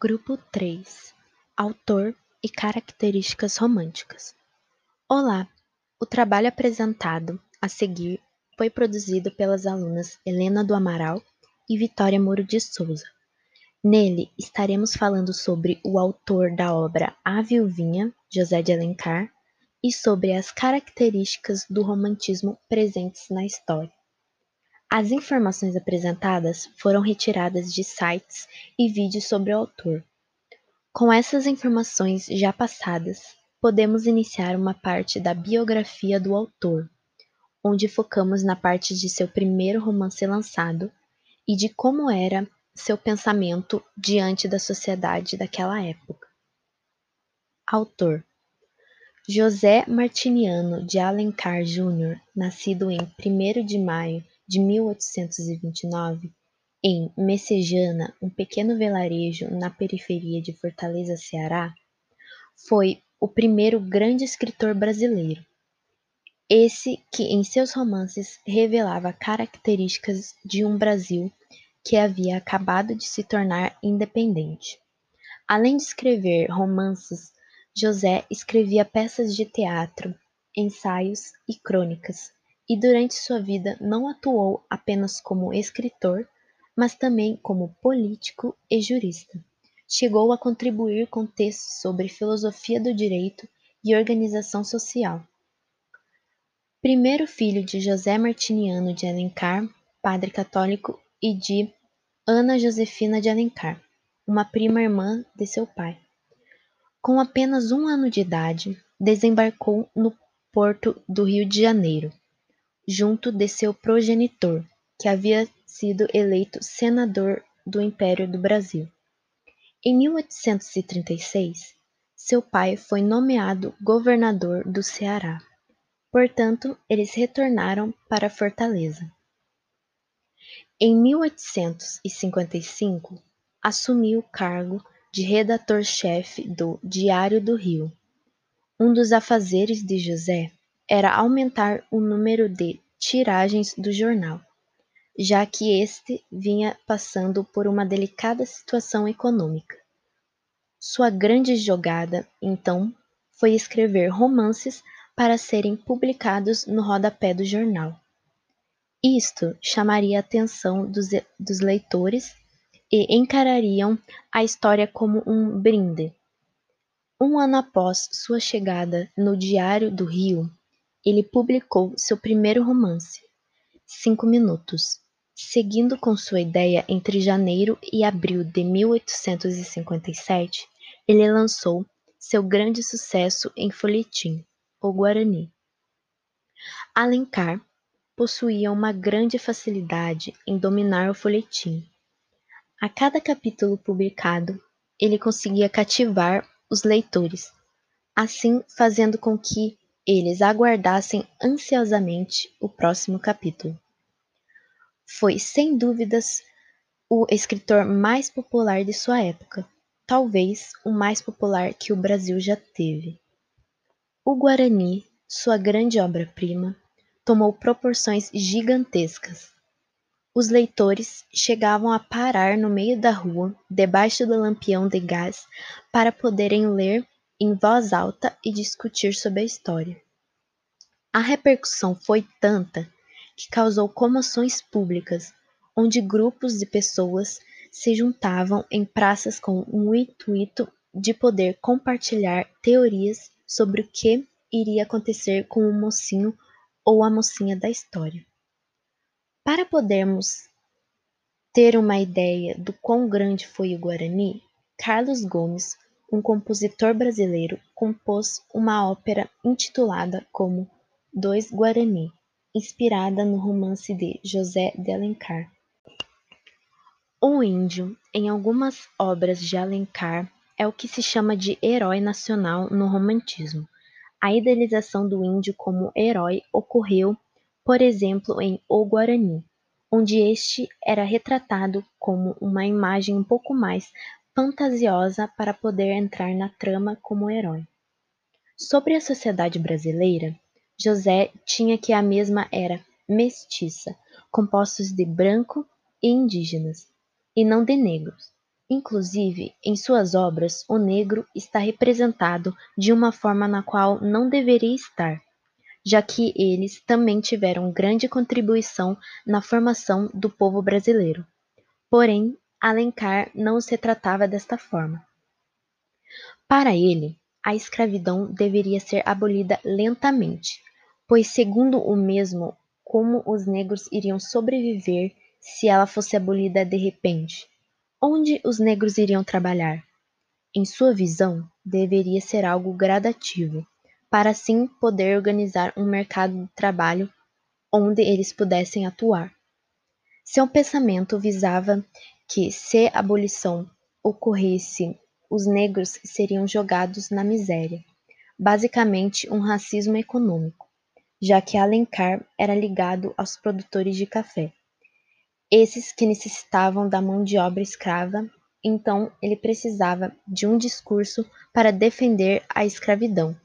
Grupo 3 Autor e características românticas. Olá! O trabalho apresentado a seguir foi produzido pelas alunas Helena do Amaral e Vitória Moro de Souza. Nele estaremos falando sobre o autor da obra A Viuvinha, José de Alencar, e sobre as características do romantismo presentes na história. As informações apresentadas foram retiradas de sites e vídeos sobre o autor. Com essas informações já passadas, podemos iniciar uma parte da biografia do autor, onde focamos na parte de seu primeiro romance lançado e de como era seu pensamento diante da sociedade daquela época. Autor José Martiniano de Alencar Júnior, nascido em 1 de maio de 1829, em Messejana, um pequeno vilarejo na periferia de Fortaleza, Ceará, foi o primeiro grande escritor brasileiro. Esse que em seus romances revelava características de um Brasil que havia acabado de se tornar independente. Além de escrever romances, José escrevia peças de teatro, ensaios e crônicas, e durante sua vida não atuou apenas como escritor, mas também como político e jurista. Chegou a contribuir com textos sobre filosofia do direito e organização social. Primeiro filho de José Martiniano de Alencar, padre católico, e de Ana Josefina de Alencar, uma prima irmã de seu pai. Com apenas um ano de idade, desembarcou no porto do Rio de Janeiro, junto de seu progenitor, que havia sido eleito senador do Império do Brasil. Em 1836, seu pai foi nomeado governador do Ceará. Portanto, eles retornaram para Fortaleza. Em 1855, assumiu o cargo de redator-chefe do Diário do Rio. Um dos afazeres de José era aumentar o número de tiragens do jornal, já que este vinha passando por uma delicada situação econômica. Sua grande jogada, então, foi escrever romances para serem publicados no rodapé do jornal. Isto chamaria a atenção dos, dos leitores e encarariam a história como um brinde. Um ano após sua chegada no Diário do Rio, ele publicou seu primeiro romance, Cinco Minutos. Seguindo com sua ideia entre janeiro e abril de 1857, ele lançou seu grande sucesso em folhetim, O Guarani. Alencar possuía uma grande facilidade em dominar o folhetim. A cada capítulo publicado, ele conseguia cativar os leitores, assim fazendo com que eles aguardassem ansiosamente o próximo capítulo. Foi, sem dúvidas, o escritor mais popular de sua época, talvez o mais popular que o Brasil já teve. O Guarani, sua grande obra-prima, tomou proporções gigantescas. Os leitores chegavam a parar no meio da rua, debaixo do lampião de gás, para poderem ler em voz alta e discutir sobre a história. A repercussão foi tanta que causou comoções públicas, onde grupos de pessoas se juntavam em praças com o intuito de poder compartilhar teorias sobre o que iria acontecer com o mocinho ou a mocinha da história. Para podermos ter uma ideia do quão grande foi o Guarani, Carlos Gomes um compositor brasileiro compôs uma ópera intitulada como Dois Guarani, inspirada no romance de José de Alencar. O índio, em algumas obras de Alencar, é o que se chama de herói nacional no romantismo. A idealização do índio como herói ocorreu, por exemplo, em O Guarani, onde este era retratado como uma imagem um pouco mais fantasiosa para poder entrar na trama como herói. Sobre a sociedade brasileira, José tinha que a mesma era mestiça, compostos de branco e indígenas, e não de negros. Inclusive, em suas obras, o negro está representado de uma forma na qual não deveria estar, já que eles também tiveram grande contribuição na formação do povo brasileiro. Porém, Alencar não os retratava desta forma. Para ele, a escravidão deveria ser abolida lentamente, pois, segundo o mesmo, como os negros iriam sobreviver se ela fosse abolida de repente? Onde os negros iriam trabalhar? Em sua visão, deveria ser algo gradativo, para assim poder organizar um mercado de trabalho onde eles pudessem atuar. Seu pensamento visava que, se a abolição ocorresse, os negros seriam jogados na miséria, basicamente um racismo econômico, já que Alencar era ligado aos produtores de café, esses que necessitavam da mão de obra escrava, então ele precisava de um discurso para defender a escravidão.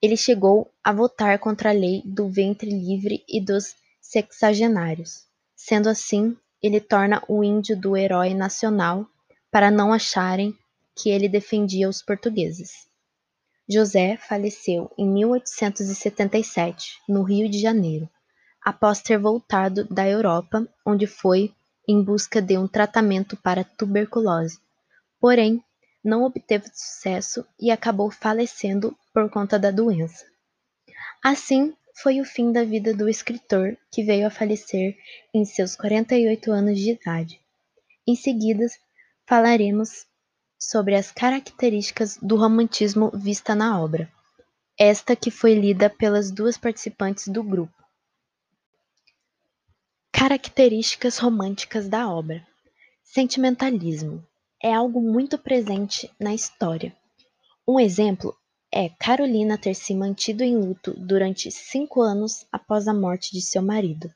Ele chegou a votar contra a lei do ventre livre e dos sexagenários. Sendo assim, ele torna o índio do herói nacional para não acharem que ele defendia os portugueses. José faleceu em 1877, no Rio de Janeiro, após ter voltado da Europa, onde foi em busca de um tratamento para tuberculose. Porém, não obteve sucesso e acabou falecendo por conta da doença. Assim, foi o fim da vida do escritor, que veio a falecer em seus 48 anos de idade. Em seguida, falaremos sobre as características do romantismo vista na obra, esta que foi lida pelas duas participantes do grupo. Características românticas da obra. Sentimentalismo é algo muito presente na história. Um exemplo é Carolina ter se mantido em luto durante cinco anos após a morte de seu marido.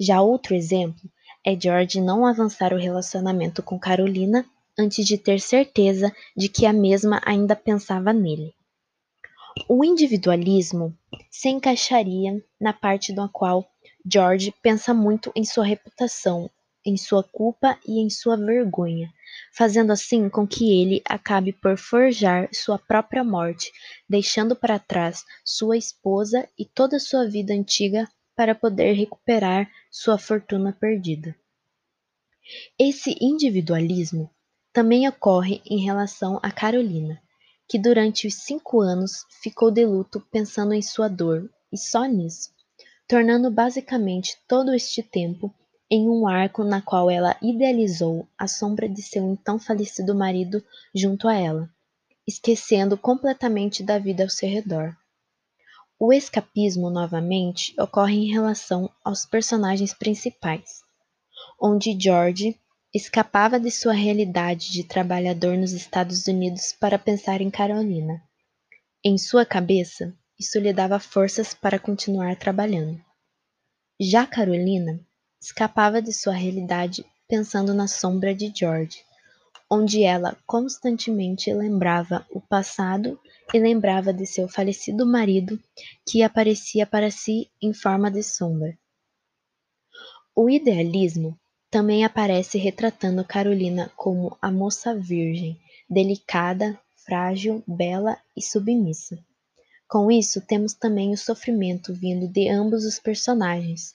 Já outro exemplo é George não avançar o relacionamento com Carolina antes de ter certeza de que a mesma ainda pensava nele. O individualismo se encaixaria na parte na qual George pensa muito em sua reputação, em sua culpa e em sua vergonha, fazendo assim com que ele acabe por forjar sua própria morte, deixando para trás sua esposa e toda sua vida antiga para poder recuperar sua fortuna perdida. Esse individualismo também ocorre em relação a Carolina, que durante os cinco anos ficou de luto pensando em sua dor, e só nisso, tornando basicamente todo este tempo em um arco na qual ela idealizou a sombra de seu então falecido marido junto a ela, esquecendo completamente da vida ao seu redor. O escapismo, novamente, ocorre em relação aos personagens principais, onde George escapava de sua realidade de trabalhador nos Estados Unidos para pensar em Carolina. Em sua cabeça, isso lhe dava forças para continuar trabalhando. Já Carolina escapava de sua realidade pensando na sombra de George, onde ela constantemente lembrava o passado e lembrava de seu falecido marido que aparecia para si em forma de sombra. O idealismo também aparece retratando Carolina como a moça virgem, delicada, frágil, bela e submissa. Com isso, temos também o sofrimento vindo de ambos os personagens,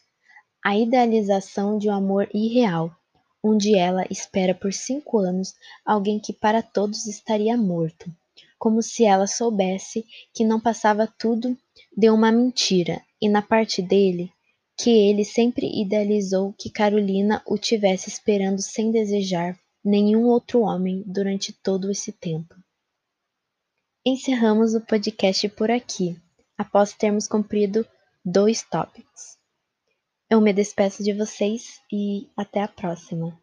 a idealização de um amor irreal, onde ela espera por cinco anos alguém que para todos estaria morto, como se ela soubesse que não passava tudo de uma mentira, e na parte dele, que ele sempre idealizou que Carolina o tivesse esperando sem desejar nenhum outro homem durante todo esse tempo. Encerramos o podcast por aqui, após termos cumprido dois tópicos. Eu me despeço de vocês e até a próxima.